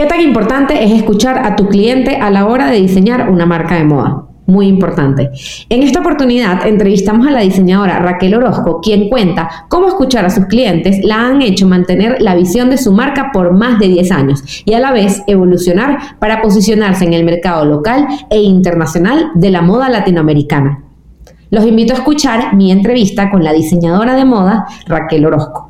¿Qué tan importante es escuchar a tu cliente a la hora de diseñar una marca de moda? Muy importante. En esta oportunidad entrevistamos a la diseñadora Raquel Orozco, quien cuenta cómo escuchar a sus clientes la han hecho mantener la visión de su marca por más de 10 años y a la vez evolucionar para posicionarse en el mercado local e internacional de la moda latinoamericana. Los invito a escuchar mi entrevista con la diseñadora de moda Raquel Orozco.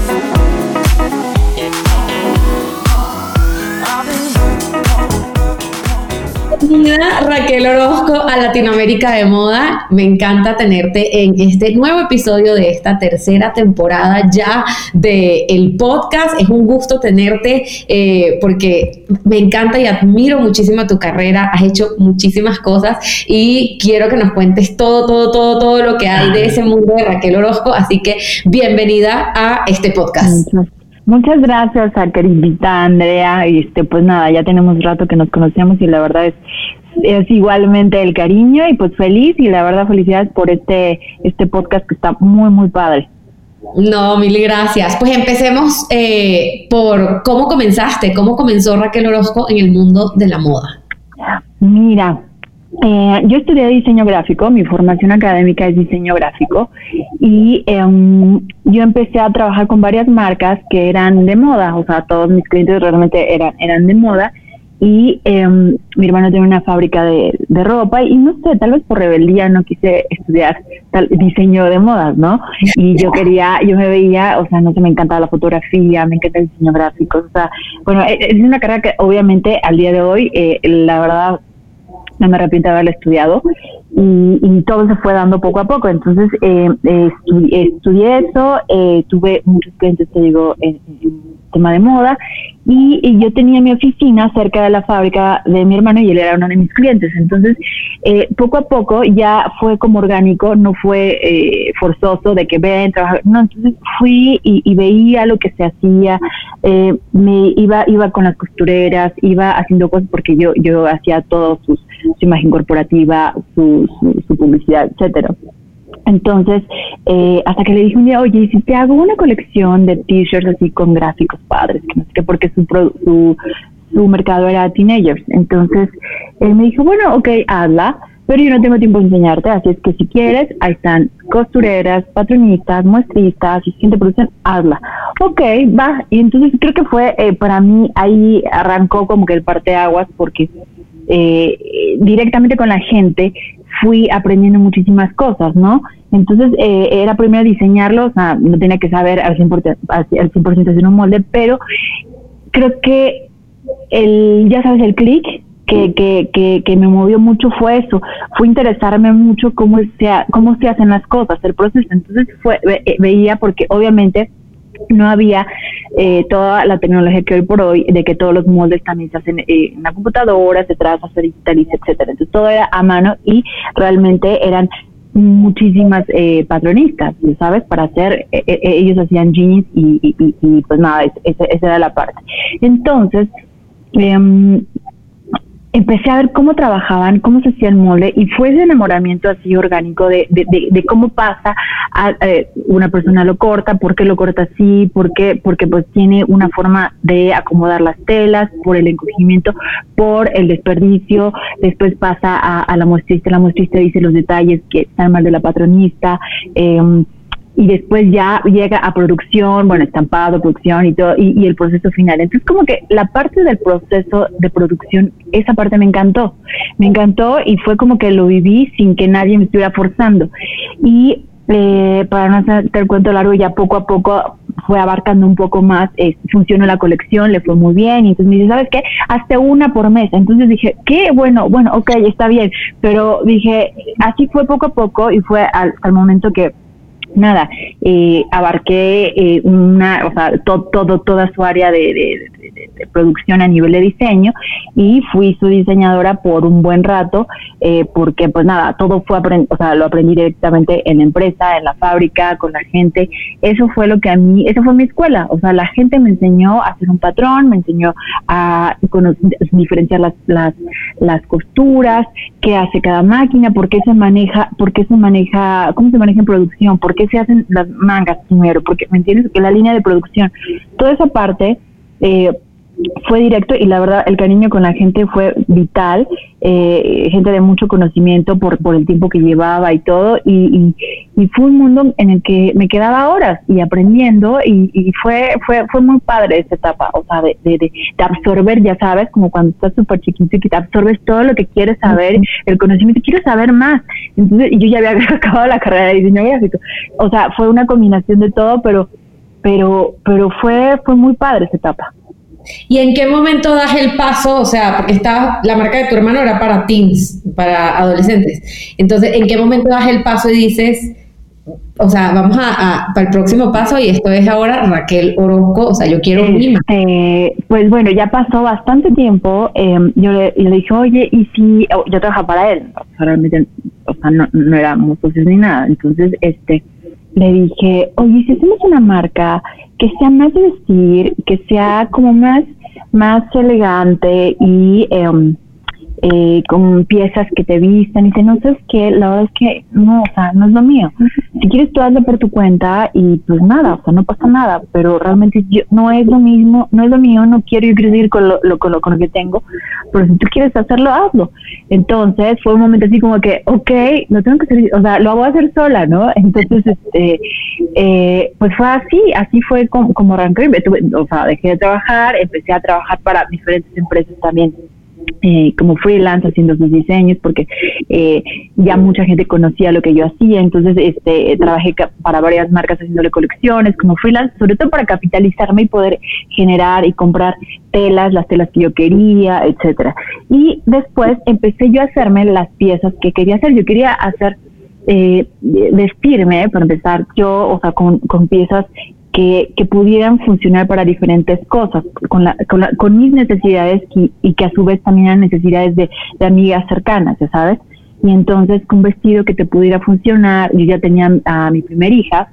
Raquel Orozco a Latinoamérica de Moda. Me encanta tenerte en este nuevo episodio de esta tercera temporada ya del el podcast. Es un gusto tenerte eh, porque me encanta y admiro muchísimo tu carrera. Has hecho muchísimas cosas y quiero que nos cuentes todo, todo, todo, todo lo que hay de ese mundo de Raquel Orozco. Así que bienvenida a este podcast. Muchas gracias a querida Andrea. Este, pues nada, ya tenemos rato que nos conocemos y la verdad es, es igualmente el cariño y pues feliz y la verdad felicidades por este, este podcast que está muy, muy padre. No, mil gracias. Pues empecemos eh, por cómo comenzaste, cómo comenzó Raquel Orozco en el mundo de la moda. Mira, eh, yo estudié diseño gráfico, mi formación académica es diseño gráfico y em, yo empecé a trabajar con varias marcas que eran de moda, o sea, todos mis clientes realmente eran, eran de moda y em, mi hermano tiene una fábrica de, ropa y no sé, tal vez por rebeldía no quise estudiar diseño de modas, ¿no? Y yo quería, yo me veía, o sea, no sé, me encantaba la fotografía, me encanta el diseño gráfico, o sea, bueno, e, es una carrera que obviamente al día de hoy, eh, la verdad, no me arrepiento de haberlo estudiado y, todo se fue dando poco a poco. Entonces eh, estudié, eso, eh, tuve muchos clientes, te digo, en, tema de moda y, yo tenía mi oficina cerca de la fábrica de mi hermano y él era uno de mis clientes. Entonces, eh, poco a poco ya fue como orgánico, no fue eh, forzoso de que ven, trabajar. No, entonces fui y, veía lo que se hacía, eh, me iba iba con las costureras, iba haciendo cosas porque yo yo hacía todo su imagen corporativa, su, su publicidad, etcétera. Entonces, eh, hasta que le dije un día, oye, si te hago una colección de t-shirts así con gráficos padres, que no sé qué, porque su, su, su mercado era teenagers. Entonces, él me dijo, bueno, ok, hazla, pero yo no tengo tiempo de enseñarte, así es que si quieres, ahí están costureras, patronistas, muestristas, asistente de producción, hazla. Ok, va. Y entonces creo que fue, eh, para mí, ahí arrancó como que el parteaguas, porque eh, directamente con la gente fui aprendiendo muchísimas cosas, ¿no? Entonces eh, era primero diseñarlo, o sea, no tenía que saber al 100%, al 100 hacer un molde, pero creo que el, ya sabes, el clic que, que, que, que, me movió mucho fue eso, fue interesarme mucho cómo se, cómo se hacen las cosas, el proceso. Entonces fue, veía porque obviamente no había eh, toda la tecnología que hoy por hoy, de que todos los moldes también se hacen eh, en la computadora, se trata, se digitaliza, etcétera. Entonces todo era a mano y realmente eran muchísimas eh, patronistas, ¿sabes? Para hacer, ellos hacían jeans y, y, pues nada, esa era la parte. Entonces, eh, empecé a ver cómo trabajaban, cómo se hacía el molde y fue ese enamoramiento así orgánico de, de, cómo pasa, a, eh, una persona lo corta, por qué lo corta así, por qué, porque pues tiene una forma de acomodar las telas, por el encogimiento, por el desperdicio, después pasa a, a la muestrista, la muestrista dice los detalles que están mal de la patronista, eh, y después ya llega a producción, bueno, estampado, producción y todo, y, el proceso final. Entonces, como que la parte del proceso de producción, esa parte me encantó, me encantó y fue como que lo viví sin que nadie me estuviera forzando. Y eh, para no hacer el cuento largo, ya poco a poco fue abarcando un poco más, eh, funcionó la colección, le fue muy bien, y entonces me dice, ¿sabes qué? Hasta una por mes. Entonces dije, qué bueno, bueno, ok, está bien, pero dije, así fue poco a poco y fue al momento que nada, eh, abarqué eh, una, o sea, todo, toda su área de, producción a nivel de diseño y fui su diseñadora por un buen rato eh, porque pues nada, todo fue, o sea, lo aprendí directamente en la empresa, en la fábrica, con la gente. Eso fue lo que a mí, eso fue mi escuela, o sea, la gente me enseñó a hacer un patrón, me enseñó a diferenciar las, las, las costuras, qué hace cada máquina, por qué se maneja, por qué se maneja, cómo se maneja en producción, por qué se hacen las mangas primero, porque, ¿me entiendes? Que la línea de producción, toda esa parte eh, fue directo y la verdad el cariño con la gente fue vital, eh, gente de mucho conocimiento por, por el tiempo que llevaba y todo, y, y, fue un mundo en el que me quedaba horas y aprendiendo y, fue, fue, fue muy padre esta etapa, o sea, de, de, de, absorber, ya sabes, como cuando estás súper chiquito y que te absorbes todo lo que quieres saber, el conocimiento, quiero saber más, entonces yo ya había acabado la carrera de diseño gráfico, o sea, fue una combinación de todo, pero pero pero fue fue muy padre esa etapa. ¿Y en qué momento das el paso? O sea, porque estaba, la marca de tu hermano era para teens, para adolescentes. Entonces, ¿en qué momento das el paso y dices, o sea, vamos a, para el próximo paso y esto es ahora Raquel Orozco, o sea, yo quiero un eh, Pues bueno, ya pasó bastante tiempo. Em, yo le, dije, oye, y si oh, yo trabajaba para él, o sea, realmente, o sea, no, no éramos socios ni nada. Entonces, este, le dije, oye, si hacemos una marca que sea más vestir, que sea como más, más elegante y eh, eh, con piezas que te vistan y dice, no sabes qué, la verdad es que no, o sea, no es lo mío. Si quieres tú hazlo por tu cuenta y pues nada, o sea, no pasa nada, pero realmente yo, no es lo mismo, no es lo mío, no quiero ir crecer con lo, con, lo, con lo que tengo, pero si tú quieres hacerlo, hazlo. Entonces fue un momento así como que, ok, no tengo que hacer, o sea, lo voy a hacer sola, ¿no? Entonces, este, eh, pues fue así, así fue como, como arranqué, o sea, dejé de trabajar, empecé a trabajar para diferentes empresas también eh, como freelance haciendo sus diseños porque eh, ya mucha gente conocía lo que yo hacía, entonces este trabajé para varias marcas haciéndole colecciones como freelance, sobre todo para capitalizarme y poder generar y comprar telas, las telas que yo quería, etcétera. Y después empecé yo a hacerme las piezas que quería hacer, yo quería hacer eh, vestirme, para empezar, yo, o sea, con, con piezas que, que pudieran funcionar para diferentes cosas, con, la, con, la, con mis necesidades y, y, que a su vez también eran necesidades de, de amigas cercanas, ya sabes. Y entonces un vestido que te pudiera funcionar, yo ya tenía a mi primera hija,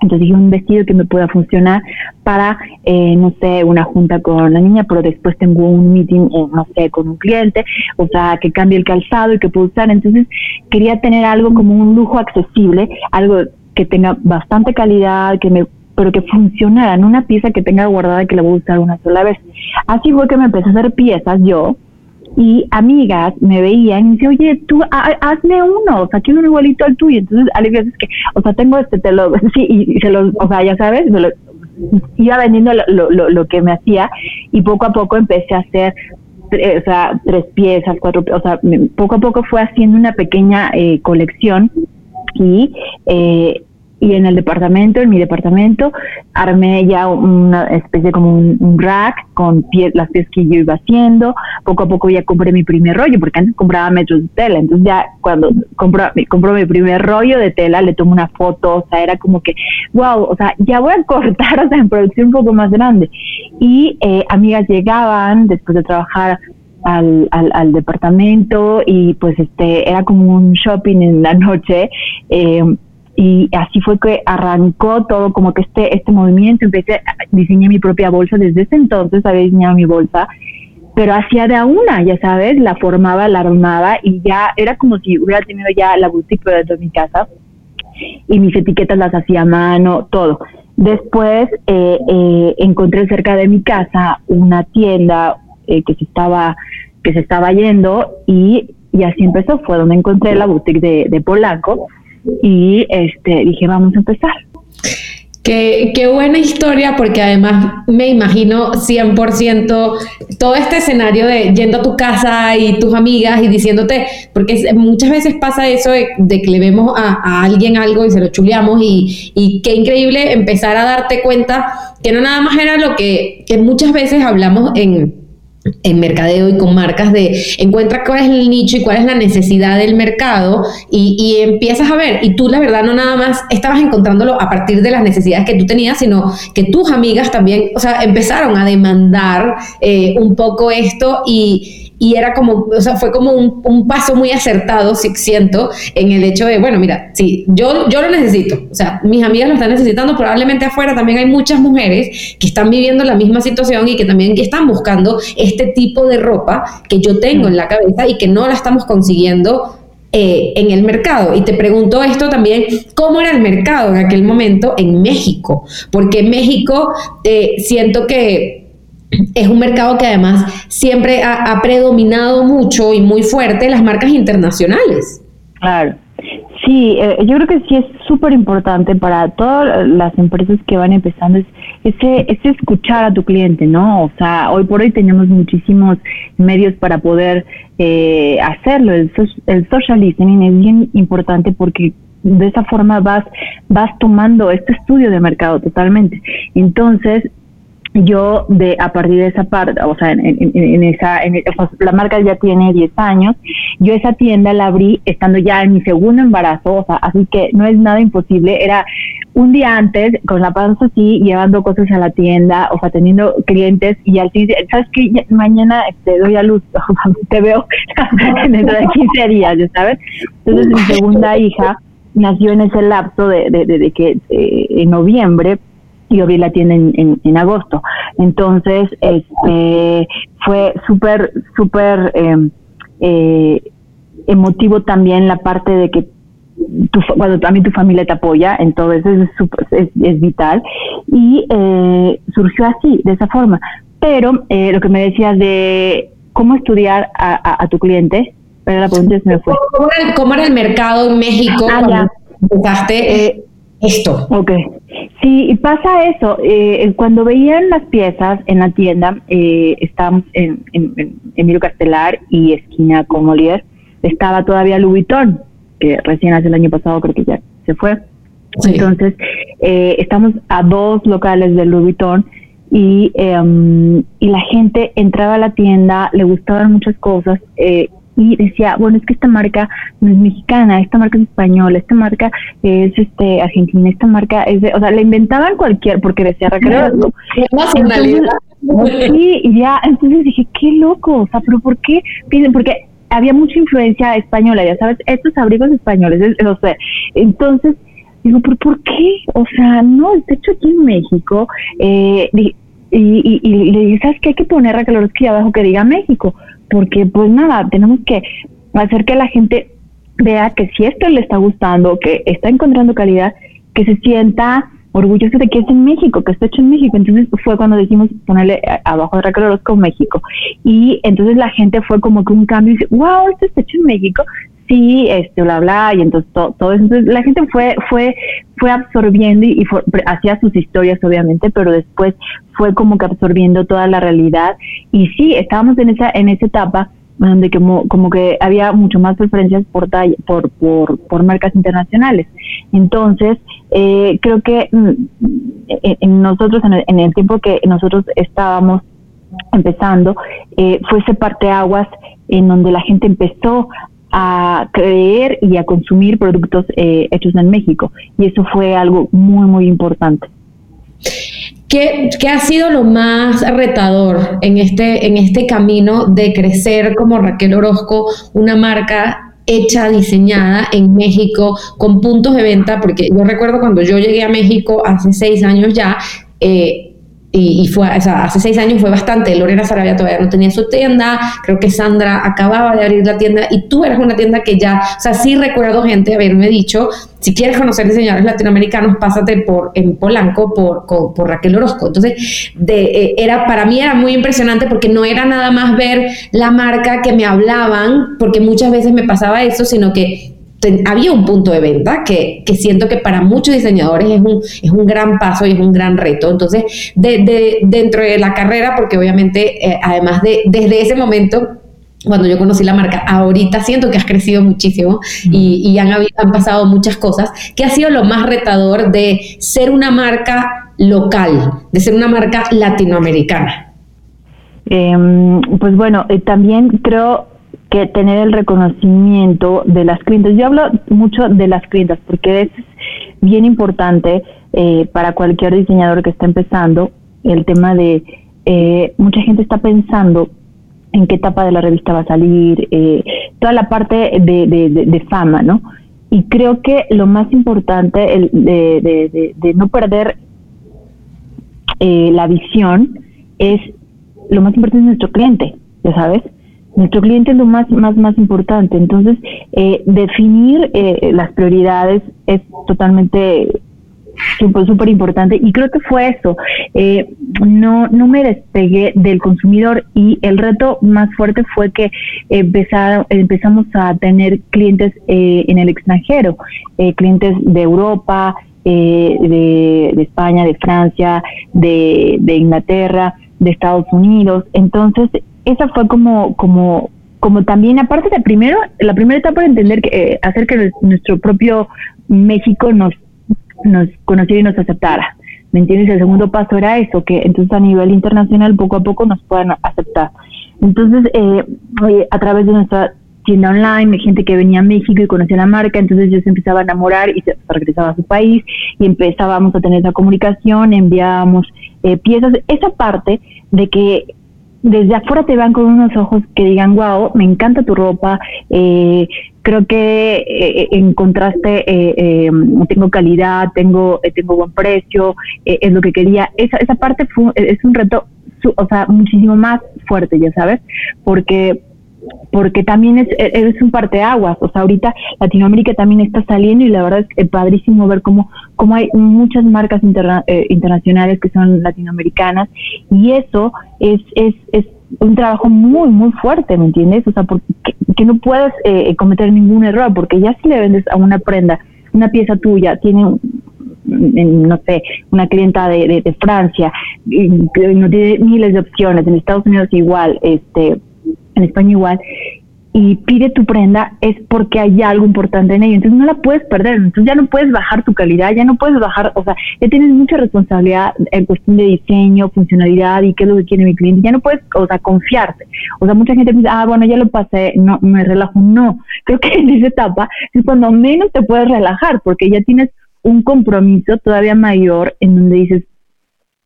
entonces dije un vestido que me pueda funcionar para, eh, no sé, una junta con la niña, pero después tengo un meeting, eh, no sé, con un cliente, o sea, que cambie el calzado y que pueda usar. Entonces quería tener algo como un lujo accesible, algo que tenga bastante calidad, que me pero que funcionara, no una pieza que tenga guardada que la voy a usar una sola vez. Así fue que me empecé a hacer piezas yo y amigas me veían y me decían, oye, tú hazme uno, o sea, quiero uno igualito al tuyo. Entonces, hay veces que, o sea, tengo este, te lo, sí, y, se lo, o sea, ya sabes, me lo, iba vendiendo lo, lo, lo, que me hacía y poco a poco empecé a hacer o sea, tres piezas, cuatro, o sea, poco a poco fue haciendo una pequeña eh, colección y eh, y en el departamento, en mi departamento, armé ya una especie como un, rack con pie, las piezas que yo iba haciendo. Poco a poco ya compré mi primer rollo, porque antes compraba metros de tela. Entonces ya cuando compro, compro mi primer rollo de tela, le tomo una foto, o sea, era como que, wow, o sea, ya voy a cortar, o sea, en producción un poco más grande. Y eh, amigas llegaban después de trabajar al, al, al, departamento y pues este era como un shopping en la noche eh, y así fue que arrancó todo como que este este movimiento. Empecé diseñé mi propia bolsa desde ese entonces había diseñado mi bolsa pero hacía de a una ya sabes la formaba la armaba y ya era como si hubiera tenido ya la boutique dentro de mi casa y mis etiquetas las hacía a mano todo. Después eh, eh, encontré cerca de mi casa una tienda eh, que se estaba que se estaba yendo y, y así empezó fue donde encontré la boutique de, de Polanco y este, dije, vamos a empezar. Qué, qué, buena historia, porque además me imagino 100% todo este escenario de yendo a tu casa y tus amigas y diciéndote, porque muchas veces pasa eso de, que le vemos a, alguien algo y se lo chuleamos y, y, qué increíble empezar a darte cuenta que no nada más era lo que, que muchas veces hablamos en en mercadeo y con marcas de encuentra cuál es el nicho y cuál es la necesidad del mercado y, y, empiezas a ver. Y tú la verdad no nada más estabas encontrándolo a partir de las necesidades que tú tenías sino que tus amigas también o sea empezaron a demandar eh, un poco esto y y era como, o sea, fue como un, un, paso muy acertado, si siento, en el hecho de, bueno, mira, sí, yo, yo lo necesito, o sea, mis amigas lo están necesitando, probablemente afuera también hay muchas mujeres que están viviendo la misma situación y que también están buscando este tipo de ropa que yo tengo en la cabeza y que no la estamos consiguiendo eh, en el mercado. Y te pregunto esto también, ¿cómo era el mercado en aquel momento en México? Porque México eh, siento que es un mercado que además siempre ha, predominado mucho y muy fuerte las marcas internacionales. Claro. Sí, eh, yo creo que sí es súper importante para todas las empresas que van empezando es ese, ese escuchar a tu cliente, ¿no? O sea, hoy por hoy tenemos muchísimos medios para poder eh, hacerlo. El, el social listening es bien importante porque de esa forma vas, vas tomando este estudio de mercado totalmente. Entonces, yo de a partir de esa parte, o sea, en, esa, la marca ya tiene 10 años, yo esa tienda la abrí estando ya en mi segundo embarazo, o sea, así que no es nada imposible, era un día antes con la panza así, llevando cosas a la tienda, o sea, teniendo clientes y al fin, ¿sabes qué? Mañana te este, doy a luz, te veo dentro de 15 días, ¿sabes? Entonces mi segunda hija nació en ese lapso de, de, que eh, en noviembre y abrí la tienda en, en, agosto. Entonces, este, fue súper, súper em, eh, emotivo también la parte de que tu, cuando también tu familia te apoya, entonces es, es, vital. Y eh, surgió así, de esa forma. Pero eh, lo que me decías de cómo estudiar a, tu cliente, pero la pregunta se me fue. ¿Cómo era, el mercado en México ah, cuando empezaste esto? Ok. Sí, pasa eso. Eh, cuando veían las piezas en la tienda, eh, estábamos en, en, Emilio Castelar y esquina con Molière, estaba todavía Vuitton, que recién hace el año pasado creo que ya se fue. Entonces, eh, estamos a dos locales de Vuitton y, em, y la gente entraba a la tienda, le gustaban muchas cosas, eh, y decía, bueno, es que esta marca no es mexicana, esta marca es española, esta marca es este argentina, esta marca es de, o sea, le inventaban cualquier, porque decía Raquel. Sí, y ya, entonces dije, qué loco, o sea, pero ¿por qué piden? Porque había mucha influencia española, ya sabes, estos abrigos españoles, o sea, entonces digo, ¿pero por qué? O sea, no, de hecho aquí en México, eh, y, y, y, le dije, ¿sabes qué? Hay que poner Raquel que abajo que diga México, porque pues nada, tenemos que hacer que la gente vea que si esto le está gustando, que está encontrando calidad, que se sienta orgulloso de que es en México, que está hecho en México. Entonces fue cuando decimos ponerle abajo de Raquel Orozco México. Y entonces la gente fue como que un cambio y dice, wow, esto está hecho en México. Sí, este, bla, bla, y entonces todo, todo eso. Entonces la gente fue, fue, fue absorbiendo y, hacía sus historias, obviamente, pero después fue como que absorbiendo toda la realidad. Y sí, estábamos en esa, en esa etapa donde como, como que había mucho más preferencias por, por, por, por marcas internacionales. Entonces, eh, creo que mm, en, nosotros, en el, tiempo que nosotros estábamos empezando, eh, fue ese parteaguas en donde la gente empezó a creer y a consumir productos eh, hechos en México. Y eso fue algo muy, muy importante. ¿Qué, ha sido lo más retador en este, en este camino de crecer como Raquel Orozco, una marca hecha, diseñada en México, con puntos de venta? Porque yo recuerdo cuando yo llegué a México hace seis años ya, eh, y, fue, o sea, hace seis años fue bastante. Lorena Sarabia todavía no tenía su tienda, creo que Sandra acababa de abrir la tienda y tú eras una tienda que ya, o sea, sí recuerdo gente haberme dicho, si quieres conocer diseñadores latinoamericanos, pásate por en Polanco por, por, Raquel Orozco. Entonces, de, eh, era, para mí era muy impresionante porque no era nada más ver la marca que me hablaban, porque muchas veces me pasaba eso, sino que había un punto de venta que, siento que para muchos diseñadores es un, es un gran paso y es un gran reto. Entonces, de, dentro de la carrera, porque obviamente, eh, además de desde ese momento, cuando yo conocí la marca, ahorita siento que has crecido muchísimo y, han, han, pasado muchas cosas, ¿qué ha sido lo más retador de ser una marca local, de ser una marca latinoamericana? Em, pues bueno, eh, también creo que tener el reconocimiento de las clientes. Yo hablo mucho de las clientes porque es bien importante eh, para cualquier diseñador que está empezando el tema de eh, mucha gente está pensando en qué etapa de la revista va a salir, eh, toda la parte de, fama, ¿no? Y creo que lo más importante el, de, no perder la visión es lo más importante es nuestro cliente, ya sabes. Nuestro cliente es lo más, más, más importante. Entonces, eh, definir eh, las prioridades es totalmente súper, importante. Y creo que fue eso. Eh, no, no me despegué del consumidor y el reto más fuerte fue que empezar, empezamos a tener clientes en el extranjero, clientes de Europa, de, de, España, de Francia, de Inglaterra de Estados Unidos. Entonces, esa fue como, como, como también, aparte de primero, la primera etapa de entender que, eh, hacer que nuestro propio México nos, nos conociera y nos aceptara. ¿Me entiendes? El segundo paso era eso, que entonces a nivel internacional poco a poco nos puedan aceptar. Entonces, eh, a través de nuestra tienda online, gente que venía a México y conocía la marca, entonces yo se empezaba a enamorar y se regresaba a su país y empezábamos a tener esa comunicación, enviábamos eh, piezas, esa parte de que desde afuera te van con unos ojos que digan, wow, me encanta tu ropa, eh, creo que eh, encontraste, eh, tengo calidad, tengo, tengo buen precio, es lo que quería. Esa, esa parte fue, es un reto, o sea, muchísimo más fuerte, ya sabes, porque porque también es, e, un parteaguas, o sea, ahorita Latinoamérica también está saliendo y la verdad es, padrísimo ver cómo, cómo hay muchas marcas eh, internacionales que son latinoamericanas y eso es, es, es un trabajo muy, muy fuerte, ¿me entiendes? O sea, porque, que, no puedes eh, cometer ningún error, porque ya si le vendes a una prenda, una pieza tuya, tiene no sé, una clienta de, de, Francia, no tiene miles de opciones, en Estados Unidos igual, este en España igual, y pide tu prenda es porque hay algo importante en ella. Entonces no la puedes perder. Entonces ya no puedes bajar tu calidad, ya no puedes bajar, o sea, ya tienes mucha responsabilidad en cuestión de diseño, funcionalidad y qué es lo que quiere mi cliente. Ya no puedes, o sea, confiarte. O sea, mucha gente piensa, ah, bueno, ya lo pasé, no, me relajo. No, creo que en esa etapa es cuando menos te puedes relajar porque ya tienes un compromiso todavía mayor en donde dices,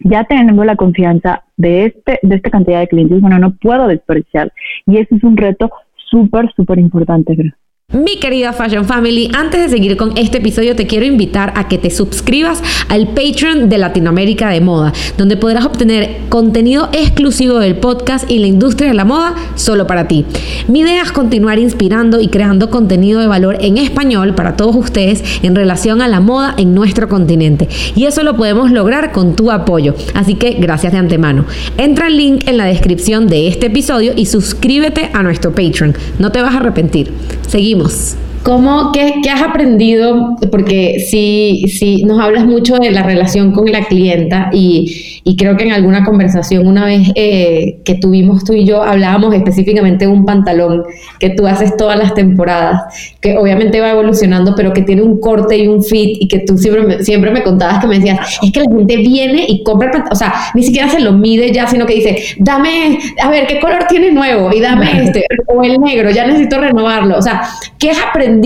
ya tengo la confianza de este de esta cantidad de clientes, bueno, no puedo desperdiciar. Y eso es un reto súper, súper importante, creo. Mi querida Fashion Family, antes de seguir con este episodio te quiero invitar a que te suscribas al Patreon de Latinoamérica de Moda, donde podrás obtener contenido exclusivo del podcast y la industria de la moda solo para ti. Mi idea es continuar inspirando y creando contenido de valor en español para todos ustedes en relación a la moda en nuestro continente. Y eso lo podemos lograr con tu apoyo. Así que gracias de antemano. Entra al link en la descripción de este episodio y suscríbete a nuestro Patreon. No te vas a arrepentir. Seguimos. ¿Cómo, qué, qué, has aprendido? Porque si, si nos hablas mucho de la relación con la clienta y, y creo que en alguna conversación una vez eh, que tuvimos tú y yo hablábamos específicamente de un pantalón que tú haces todas las temporadas, que obviamente va evolucionando, pero que tiene un corte y un fit y que tú siempre me, siempre me contabas que me decías, es que la gente viene y compra el pantalón, o sea, ni siquiera se lo mide ya, sino que dice, dame, a ver, ¿qué color tiene nuevo? Y dame este, o el negro, ya necesito renovarlo. O sea, ¿qué has aprendido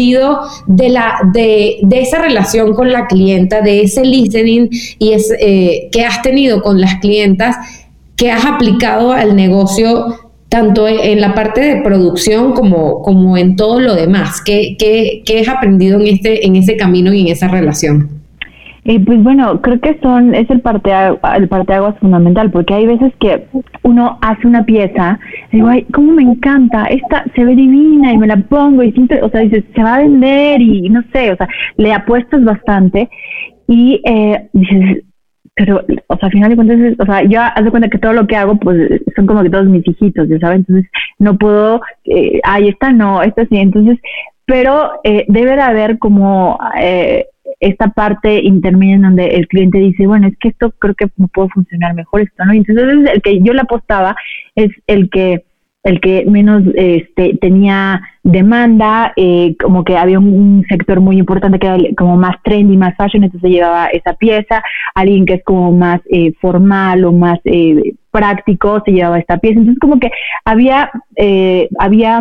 de, la, de, de esa relación con la clienta, de ese listening y es, eh, que has tenido con las clientas que has aplicado al negocio tanto en la parte de producción como, como en todo lo demás? ¿Qué, qué, qué has aprendido en, este, en ese camino y en esa relación? Eh, pues bueno, creo que son es el parte el parteaguas fundamental, porque hay veces que uno hace una pieza, y digo, ay, cómo me encanta, esta se ve divina y me la pongo y siempre, o sea, dices, se va a vender y no sé, o sea, le apuestas bastante y eh, dices, pero, o sea, al final de cuentas, o sea, yo haz de cuenta que todo lo que hago, pues, son como que todos mis hijitos, ya sabes, entonces no puedo, eh, ay, esta no, esta sí, entonces, pero eh, debe de haber como eh, esta parte intermedia en donde el cliente dice, bueno, es que esto creo que no puede funcionar mejor esto, ¿no? Entonces el que yo le apostaba es el que el que menos este, tenía demanda, eh, como que había un, sector muy importante que era como más trendy, más fashion, entonces se llevaba esa pieza, alguien que es como más eh, formal o más eh, práctico se llevaba esta pieza, entonces como que había, había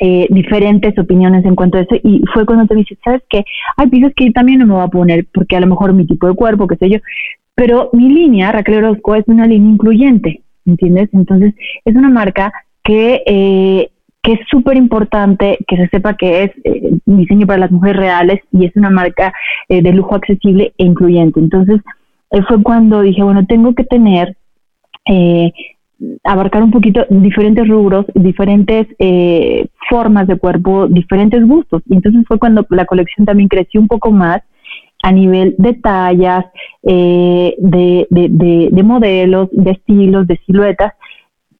diferentes opiniones en cuanto a eso y fue cuando te dije, ¿sabes qué? Hay piezas que también no me voy a poner porque a lo mejor mi tipo de cuerpo, qué sé yo, pero mi línea, Raquel Orozco, es una línea incluyente, ¿entiendes? Entonces es una marca que, eh, que es súper importante que se sepa que es eh, diseño para las mujeres reales y es una marca eh, de lujo accesible e incluyente. Entonces, fue cuando dije, bueno, tengo que tener, abarcar un poquito diferentes rubros, diferentes formas de cuerpo, diferentes gustos. Y entonces fue cuando la colección también creció un poco más a nivel de tallas, de, de, de, modelos, de estilos, de siluetas,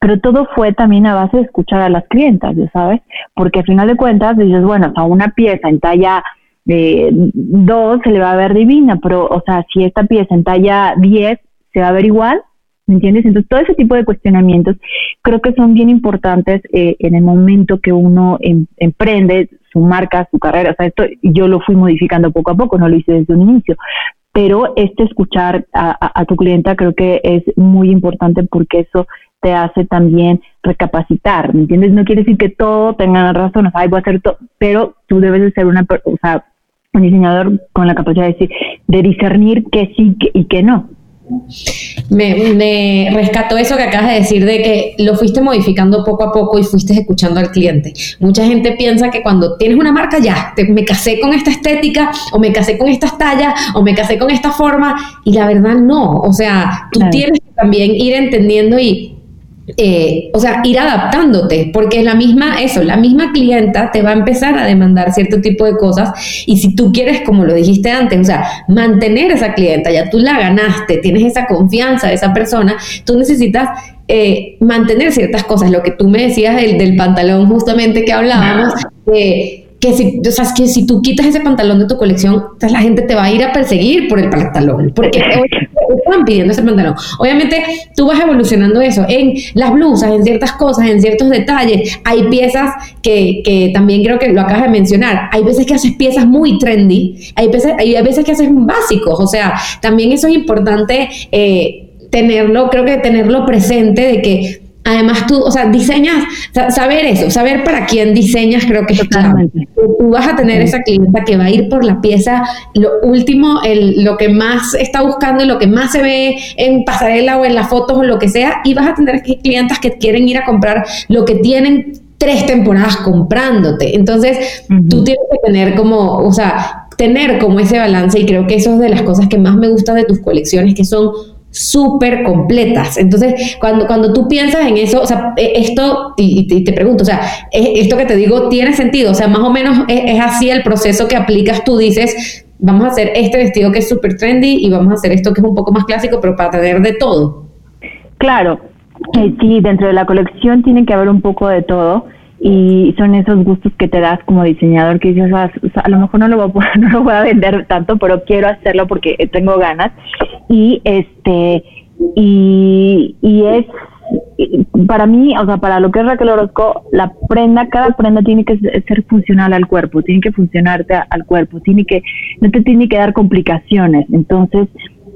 pero todo fue también a base de escuchar a las clientas, ya sabes, porque al final de cuentas dices, bueno, a una pieza en talla eh, 2 se le va a ver divina, pero, o sea, si esta pieza en talla 10 se va a ver igual, ¿me entiendes? Entonces, todo ese tipo de cuestionamientos creo que son bien importantes eh, en el momento que uno em, emprende su marca, su carrera. O sea, esto yo lo fui modificando poco a poco, no lo hice desde un inicio. Pero este escuchar a, tu clienta creo que es muy importante porque eso te hace también recapacitar, ¿me entiendes? No quiere decir que todo tenga razón, o sea, voy a hacer todo, pero tú debes de ser una, o sea, un diseñador con la capacidad de decir, de discernir que sí y que no. Me, me, rescató eso que acabas de decir de que lo fuiste modificando poco a poco y fuiste escuchando al cliente. Mucha gente piensa que cuando tienes una marca ya, me casé con esta estética o me casé con estas tallas o me casé con esta forma y la verdad no. O sea, tú tienes que también ir entendiendo y eh, o sea, ir adaptándote, porque la misma, eso, la misma clienta te va a empezar a demandar cierto tipo de cosas y si tú quieres, como lo dijiste antes, o sea, mantener esa clienta, ya tú la ganaste, tienes esa confianza de esa persona, tú necesitas eh, mantener ciertas cosas, lo que tú me decías del, del pantalón justamente que hablábamos, eh, que si, o sea, que si tú quitas ese pantalón de tu colección, la gente te va a ir a perseguir por el pantalón, porque están pidiendo ese pantalón. Obviamente tú vas evolucionando eso en las blusas, en ciertas cosas, en ciertos detalles. Hay piezas que, que también creo que lo acabas de mencionar. Hay veces que haces piezas muy trendy, hay veces, hay veces que haces básicos, o sea, también eso es importante. Eh, tenerlo, creo que tenerlo presente de que Además, tú, o sea, diseñas, saber eso, saber para quién diseñas, creo que es clave. Tú, vas a tener esa clienta que va a ir por la pieza, lo último, el, lo que más está buscando, lo que más se ve en pasarela o en las fotos o lo que sea, y vas a tener clientas que quieren ir a comprar lo que tienen tres temporadas comprándote. Entonces, tú tienes que tener como, o sea, tener como ese balance, y creo que eso es de las cosas que más me gustan de tus colecciones, que son súper completas. Entonces, cuando, cuando tú piensas en eso, o sea, e, esto, y, te pregunto, o sea, e, esto que te digo tiene sentido, o sea, más o menos es, así el proceso que aplicas, tú dices, vamos a hacer este vestido que es súper trendy y vamos a hacer esto que es un poco más clásico, pero para tener de todo. Claro, eh, sí, dentro de la colección tiene que haber un poco de todo y son esos gustos que te das como diseñador que dices, ah, a lo mejor no lo, voy a, no lo voy a vender tanto, pero quiero hacerlo porque tengo ganas y este y, y es para mí, o sea, para lo que es Raquel Orozco, la prenda, cada prenda tiene que ser funcional al cuerpo, tiene que funcionarte al cuerpo, tiene que, no te tiene que dar complicaciones. Entonces,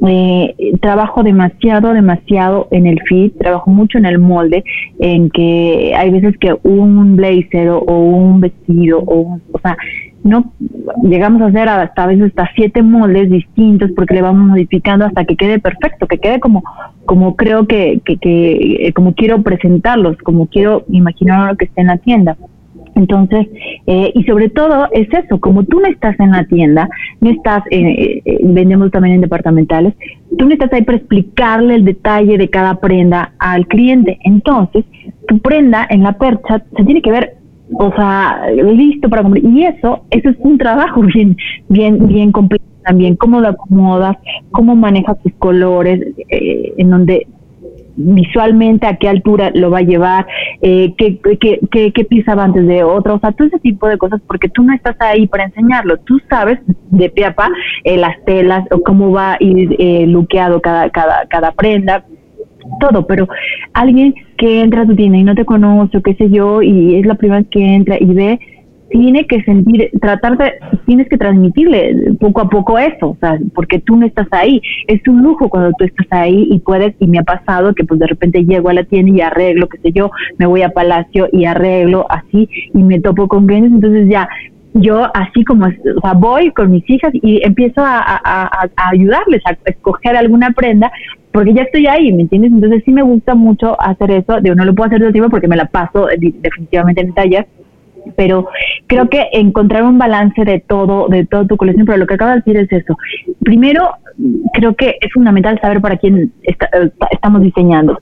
eh, trabajo demasiado, demasiado en el fit, trabajo mucho en el molde, en que hay veces que un blazer o, un vestido o, o sea, no llegamos a hacer hasta a veces hasta siete moldes distintos porque le vamos modificando hasta que quede perfecto, que quede como como creo que, que, que eh, como quiero presentarlos, como quiero imaginar lo que esté en la tienda. Entonces, eh, y sobre todo es eso, como tú no estás en la tienda, no estás, eh, eh, vendemos también en departamentales, tú no estás ahí para explicarle el detalle de cada prenda al cliente. Entonces, tu prenda en la percha se tiene que ver, o sea, listo para comprar. Y eso, eso es un trabajo bien, bien, bien complejo también, cómo lo acomodas, cómo manejas tus colores, en donde visualmente a qué altura lo va a llevar, eh, qué, qué, qué, pieza va antes de otra, o sea, todo ese tipo de cosas, porque tú no estás ahí para enseñarlo, tú sabes de pie a pa eh, las telas o cómo va a ir eh, luqueado cada, cada, cada prenda, todo, pero alguien que entra a tu tienda y no te conoce o qué sé yo y es la primera vez que entra y ve tiene que sentir, tratar de, tienes que transmitirle poco a poco eso, o sea, porque tú no estás ahí. Es un lujo cuando tú estás ahí y puedes, y me ha pasado que pues de repente llego a la tienda y arreglo, qué sé yo, me voy a Palacio y arreglo así y me topo con clientes, entonces ya yo así como, o sea, voy con mis hijas y empiezo a, ayudarles a escoger alguna prenda porque ya estoy ahí, ¿me entiendes? Entonces sí me gusta mucho hacer eso, digo, no lo puedo hacer todo el tiempo porque me la paso definitivamente en taller, pero creo que encontrar un balance de todo, de toda tu colección, pero lo que acabo de decir es eso. Primero, creo que es fundamental saber para quién estamos diseñando,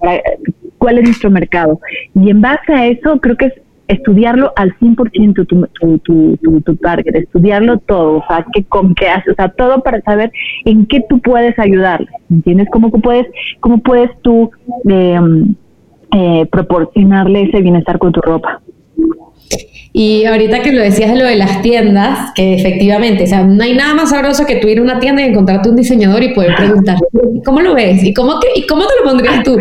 cuál es nuestro mercado. Y en base a eso, creo que es estudiarlo al 100% tu, tu, tu, tu, target, estudiarlo todo, o sea, qué, con qué haces, o sea, todo para saber en qué tú puedes ayudar, ¿entiendes? ¿Cómo puedes, cómo puedes tú eh, eh, proporcionarle ese bienestar con tu ropa? Y ahorita que lo decías de lo de las tiendas, que efectivamente, o sea, no hay nada más sabroso que tú ir a una tienda y encontrarte un diseñador y poder preguntar, ¿cómo lo ves? ¿Y cómo, y cómo te lo pondrías tú?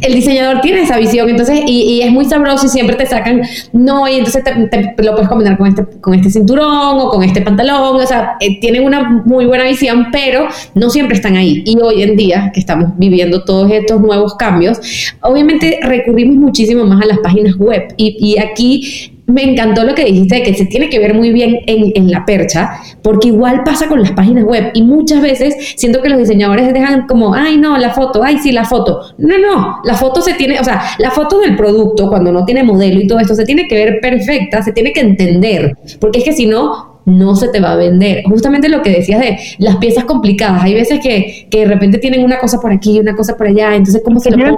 El diseñador tiene esa visión, entonces, y, es muy sabroso y siempre te sacan, no, y entonces te, lo puedes combinar con este, con este cinturón o con este pantalón, o sea, eh, tienen una muy buena visión, pero no siempre están ahí. Y hoy en día, que estamos viviendo todos estos nuevos cambios, obviamente recurrimos muchísimo más a las páginas web. Y, y aquí me encantó lo que dijiste de que se tiene que ver muy bien en, la percha, porque igual pasa con las páginas web y muchas veces siento que los diseñadores dejan como, ay no, la foto, ay sí, la foto. No, no, la foto se tiene, o sea, la foto del producto cuando no tiene modelo y todo esto se tiene que ver perfecta, se tiene que entender, porque es que si no, no se te va a vender. Justamente lo que decías de las piezas complicadas. Hay veces que, que de repente tienen una cosa por aquí y una cosa por allá. Entonces, ¿cómo se lo pongo?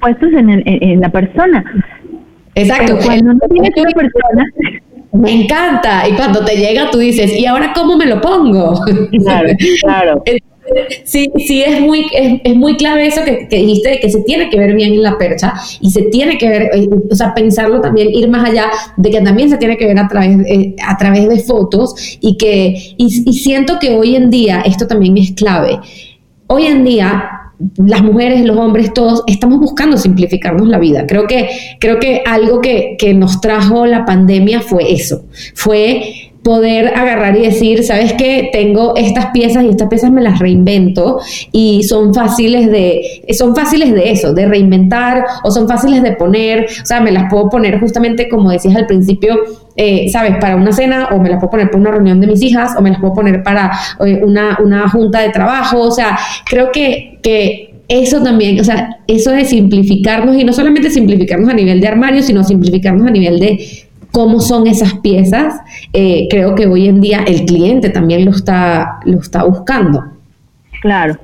puestos en, en, la persona. Exacto. cuando no tienes una persona, me encanta. Y cuando te llega, tú dices, ¿y ahora cómo me lo pongo? Claro, claro. Sí, sí, es muy, es, muy clave eso que, dijiste, de que se tiene que ver bien en la percha y se tiene que ver, eh, o sea, pensarlo también, ir más allá de que también se tiene que ver a través, a través de fotos y que, y siento que hoy en día esto también es clave. Hoy en día las mujeres, los hombres, todos estamos buscando simplificarnos la vida. Creo que, creo que algo que, que nos trajo la pandemia fue eso, fue poder agarrar y decir, ¿sabes qué? Tengo estas piezas y estas piezas me las reinvento y son fáciles de, son fáciles de eso, de reinventar o son fáciles de poner, o sea, me las puedo poner justamente como decías al principio, eh, ¿sabes? Para una cena o me las puedo poner para una reunión de mis hijas o me las puedo poner para eh, una, una junta de trabajo, o sea, creo que, que eso también, o sea, eso de simplificarnos y no solamente simplificarnos a nivel de armario, sino simplificarnos a nivel de cómo son esas piezas, eh, creo que hoy en día el cliente también lo está, lo está buscando. Claro,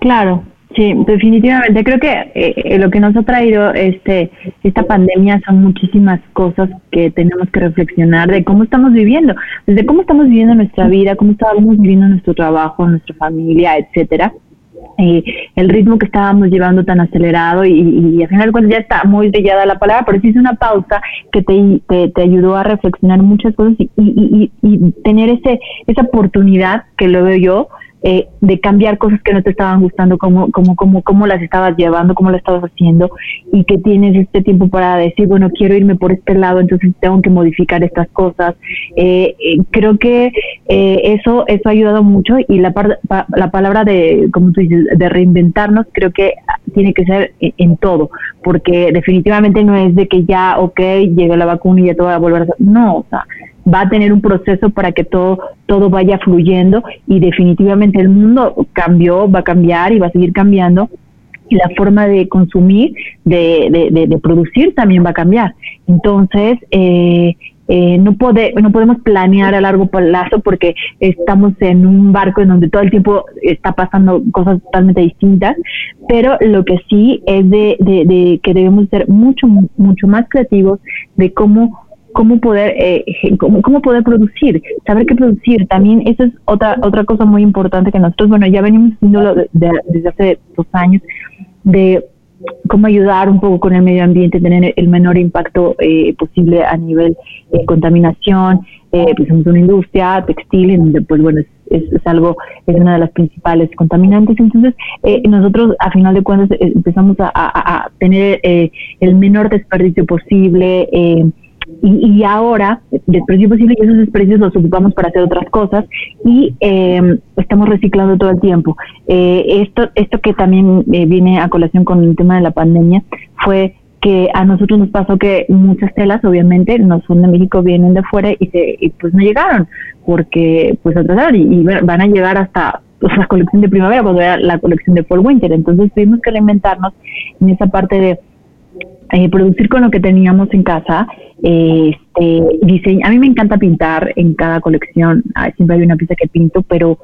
claro, sí, definitivamente. Creo que eh, lo que nos ha traído este esta pandemia son muchísimas cosas que tenemos que reflexionar de cómo estamos viviendo, desde cómo estamos viviendo nuestra vida, cómo estamos viviendo nuestro trabajo, nuestra familia, etcétera eh, el ritmo que estábamos llevando tan acelerado y, y, al final cuando ya está muy brillada la palabra, pero sí es una pausa que te, te, ayudó a reflexionar muchas cosas y, y, y, tener ese esa oportunidad que lo veo yo eh, de cambiar cosas que no te estaban gustando, cómo, cómo, cómo, cómo las estabas llevando, cómo las estabas haciendo y que tienes este tiempo para decir, bueno, quiero irme por este lado, entonces tengo que modificar estas cosas. Eh, eh creo que eh, eso, eso ha ayudado mucho y la, la palabra de, como tú dices, de reinventarnos, creo que tiene que ser en, todo, porque definitivamente no es de que ya, ok, llega la vacuna y ya todo va a volver a. No, o sea, va a tener un proceso para que todo, todo vaya fluyendo y definitivamente el mundo cambió, va a cambiar y va a seguir cambiando y la forma de consumir, de, de, producir también va a cambiar. Entonces, eh, eh, no, puede, no podemos planear a largo plazo porque estamos en un barco en donde todo el tiempo está pasando cosas totalmente distintas, pero lo que sí es de, de que debemos ser mucho, mucho más creativos de cómo cómo poder eh, cómo, cómo, poder producir saber qué producir también eso es otra otra cosa muy importante que nosotros bueno ya venimos haciéndolo desde hace dos años de cómo ayudar un poco con el medio ambiente tener el menor impacto eh, posible a nivel de contaminación eh, pues somos una industria textil en donde pues bueno es, algo, es una de las principales contaminantes. Entonces, eh, nosotros a final de cuentas eh, empezamos a, tener eh, el menor desperdicio posible. Y, y, ahora, desperdicio posible, y esos desperdicios los ocupamos para hacer otras cosas y estamos reciclando todo el tiempo. esto, esto que también viene a colación con el tema de la pandemia fue que a nosotros nos pasó que muchas telas obviamente no son de México, vienen de fuera y, se, pues no llegaron porque pues atrasaron y, van a llegar hasta pues, la colección de primavera cuando era la colección de fall winter entonces tuvimos que reinventarnos en esa parte de eh, producir con lo que teníamos en casa este diseño a mí me encanta pintar en cada colección siempre hay una pieza que pinto pero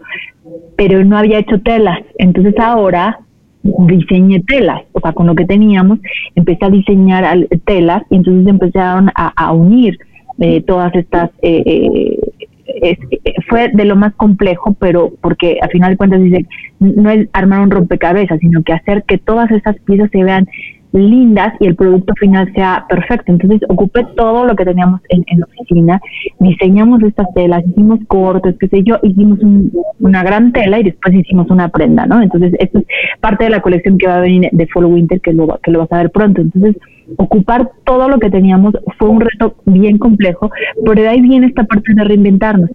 pero no había hecho telas. Entonces ahora diseñé telas, o sea, con lo que teníamos, empecé a diseñar telas y entonces empezaron a, unir eh, todas estas... Eh, eh, fue de lo más complejo, pero porque al final de cuentas dice, no es armar un rompecabezas, sino que hacer que todas estas piezas se vean lindas y el producto final sea perfecto. Entonces ocupé todo lo que teníamos en, la oficina, diseñamos estas telas, hicimos cortes, qué sé yo, hicimos una gran tela y después hicimos una prenda, ¿no? Entonces esto es parte de la colección que va a venir de Fall Winter que lo, que lo vas a ver pronto. Entonces ocupar todo lo que teníamos fue un reto bien complejo, pero de ahí viene esta parte de reinventarnos.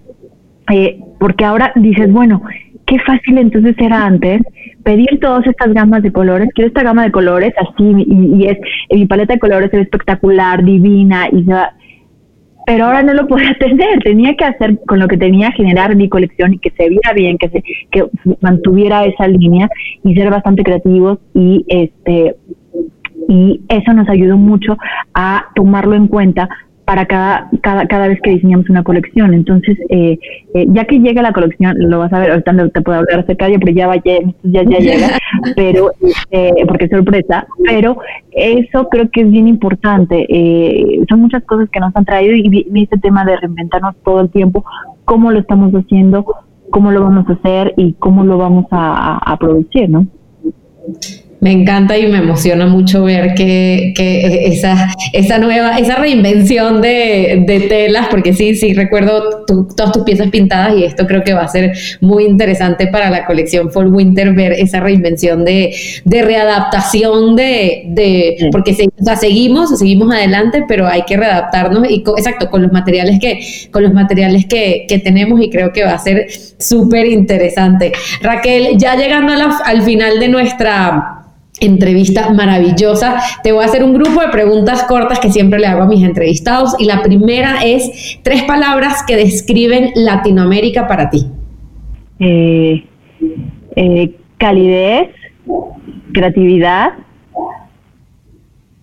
Eh, porque ahora dices, bueno, qué fácil entonces era antes pedir todas estas gamas de colores, quiero esta gama de colores así y, es mi paleta de colores es espectacular, divina y pero ahora no lo podía tener, tenía que hacer con lo que tenía generar mi colección y que se viera bien, que se que mantuviera esa línea y ser bastante creativos y este y eso nos ayudó mucho a tomarlo en cuenta para cada, cada, cada vez que diseñamos una colección. Entonces, eh, eh, ya que llega la colección, lo vas a ver, ahorita no te puedo hablar acerca de pero ya, va, ya, ya, llega, pero, este, porque es sorpresa, pero eso creo que es bien importante. Eh, son muchas cosas que nos han traído y, este tema de reinventarnos todo el tiempo, cómo lo estamos haciendo, cómo lo vamos a hacer y cómo lo vamos a, a producir, ¿no? Me encanta y me emociona mucho ver que, que esa, esa nueva, esa reinvención de, de telas, porque sí, sí, recuerdo todas tus piezas pintadas y esto creo que va a ser muy interesante para la colección Fall Winter ver esa reinvención de, de readaptación de, de porque o sea, seguimos, seguimos adelante, pero hay que readaptarnos y exacto, con los materiales que, con los materiales que, que tenemos y creo que va a ser súper interesante. Raquel, ya llegando al final de nuestra entrevista maravillosa. Te voy a hacer un grupo de preguntas cortas que siempre le hago a mis entrevistados y la primera es tres palabras que describen Latinoamérica para ti. Eh, eh, calidez, creatividad,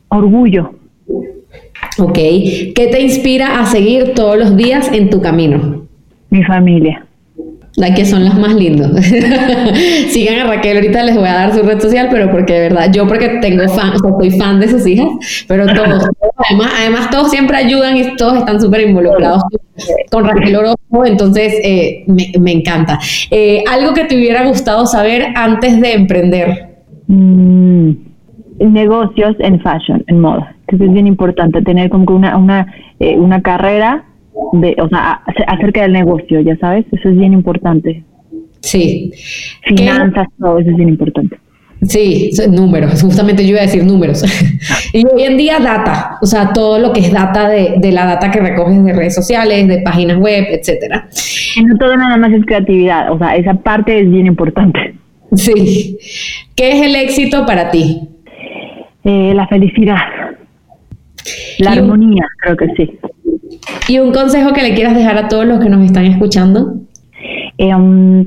orgullo. Ok, ¿qué te inspira a seguir todos los días en tu camino? Mi familia. La que son las más lindas. Sigan a Raquel, ahorita les voy a dar su red social, pero porque de verdad, yo porque tengo fan, soy fan de sus hijas, pero todos, además, además todos siempre ayudan y todos están súper involucrados con Raquel Orozco, entonces eh, me, encanta. Eh, algo que te hubiera gustado saber antes de emprender. Mm, negocios en fashion, en moda, que es bien importante, tener como una, una, eh, una carrera de, o sea, acerca del negocio, ya sabes, eso es bien importante. Sí. Finanzas, todo eso es bien importante. Sí, números, justamente yo iba a decir números. y hoy en día data, o sea, todo lo que es data de, de, la data que recoges de redes sociales, de páginas web, etcétera. No todo nada más es creatividad, o sea, esa parte es bien importante. Sí. ¿Qué es el éxito para ti? Eh, la felicidad. La armonía, creo que sí. ¿Y un consejo que le quieras dejar a todos los que nos están escuchando? Eh, um,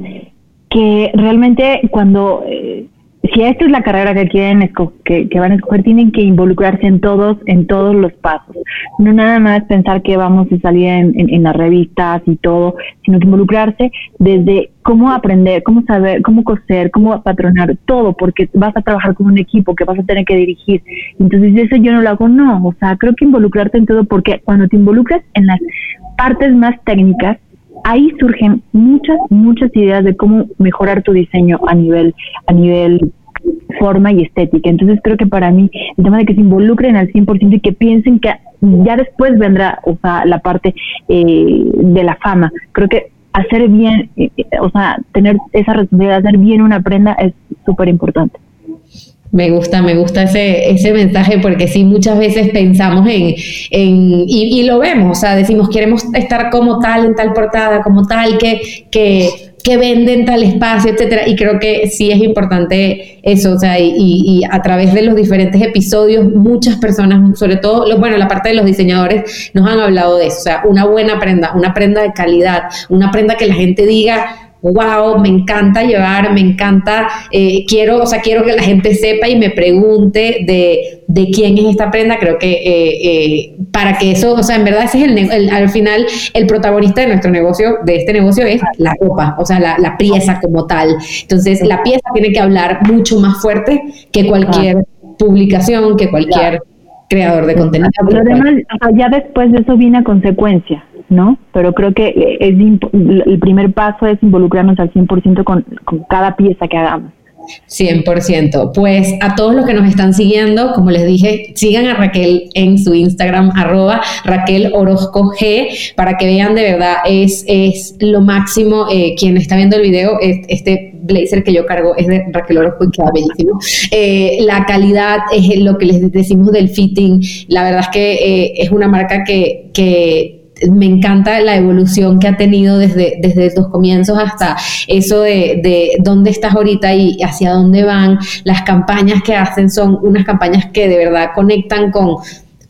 que realmente cuando, eh, si esta es la carrera que quieren que, que, van a escoger, tienen que involucrarse en todos, en todos los pasos. No nada más pensar que vamos a salir en, en, las revistas y todo, sino que involucrarse desde cómo aprender, cómo saber, cómo coser, cómo patronar, todo, porque vas a trabajar con un equipo que vas a tener que dirigir. Entonces eso yo no lo hago, no. O sea, creo que involucrarte en todo, porque cuando te involucras en las partes más técnicas, ahí surgen muchas, muchas ideas de cómo mejorar tu diseño a nivel, a nivel forma y estética. Entonces creo que para mí el tema de que se involucren al 100% y que piensen que ya después vendrá o sea, la parte eh, de la fama. Creo que hacer bien, o sea, tener esa responsabilidad de hacer bien una prenda es súper importante. Me gusta, me gusta ese, ese mensaje porque sí, muchas veces pensamos en, en y, lo vemos, o sea, decimos, queremos estar como tal, en tal portada, como tal, que, que, que venden tal espacio, etcétera. Y creo que sí es importante eso, o sea, y, y, a través de los diferentes episodios, muchas personas, sobre todo, bueno, la parte de los diseñadores, nos han hablado de eso, o sea, una buena prenda, una prenda de calidad, una prenda que la gente diga, wow, me encanta llevar, me encanta, eh, quiero, o sea, quiero que la gente sepa y me pregunte de, de quién es esta prenda, creo que eh, eh, para que eso, o sea, en verdad ese es el, al final el protagonista de nuestro negocio, de este negocio es la ropa, o sea, la, la pieza como tal. Entonces, la pieza tiene que hablar mucho más fuerte que cualquier publicación, que cualquier creador de contenido. Lo demás, ya después de eso viene a consecuencia. ¿No? Pero creo que es el primer paso es involucrarnos al 100% con, con cada pieza que hagamos. 100%. Pues a todos los que nos están siguiendo, como les dije, sigan a Raquel en su Instagram, arroba Raquel Orozco G, para que vean de verdad, es, es lo máximo. Eh, quien está viendo el video, este blazer que yo cargo es de Raquel Orozco y queda bellísimo. Eh, la calidad es lo que les decimos del fitting. La verdad es que eh, es una marca que, que me encanta la evolución que ha tenido desde, desde los comienzos hasta eso de, de dónde estás ahorita y hacia dónde van. Las campañas que hacen son unas campañas que de verdad conectan con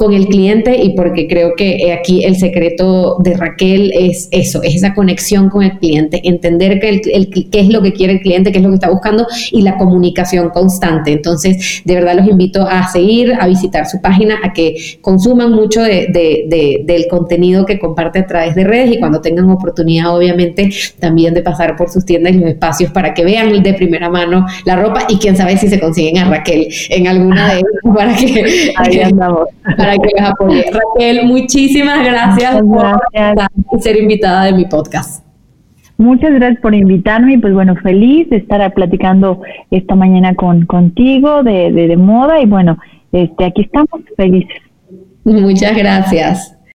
con el cliente y porque creo que aquí el secreto de Raquel es eso, es esa conexión con el cliente, entender que el, qué es lo que quiere el cliente, qué es lo que está buscando y la comunicación constante. Entonces, de verdad los invito a seguir, a visitar su página, a que consuman mucho de, del contenido que comparte a través de redes y cuando tengan oportunidad, obviamente, también de pasar por sus tiendas y los espacios para que vean de primera mano la ropa y quién sabe si se consiguen a Raquel en alguna de ellas para que... Ahí andamos que apoye. Raquel, muchísimas gracias, por ser invitada de mi podcast. Muchas gracias por invitarme y pues bueno, feliz de estar platicando esta mañana con contigo de, de, de moda y bueno, este aquí estamos felices. Muchas gracias.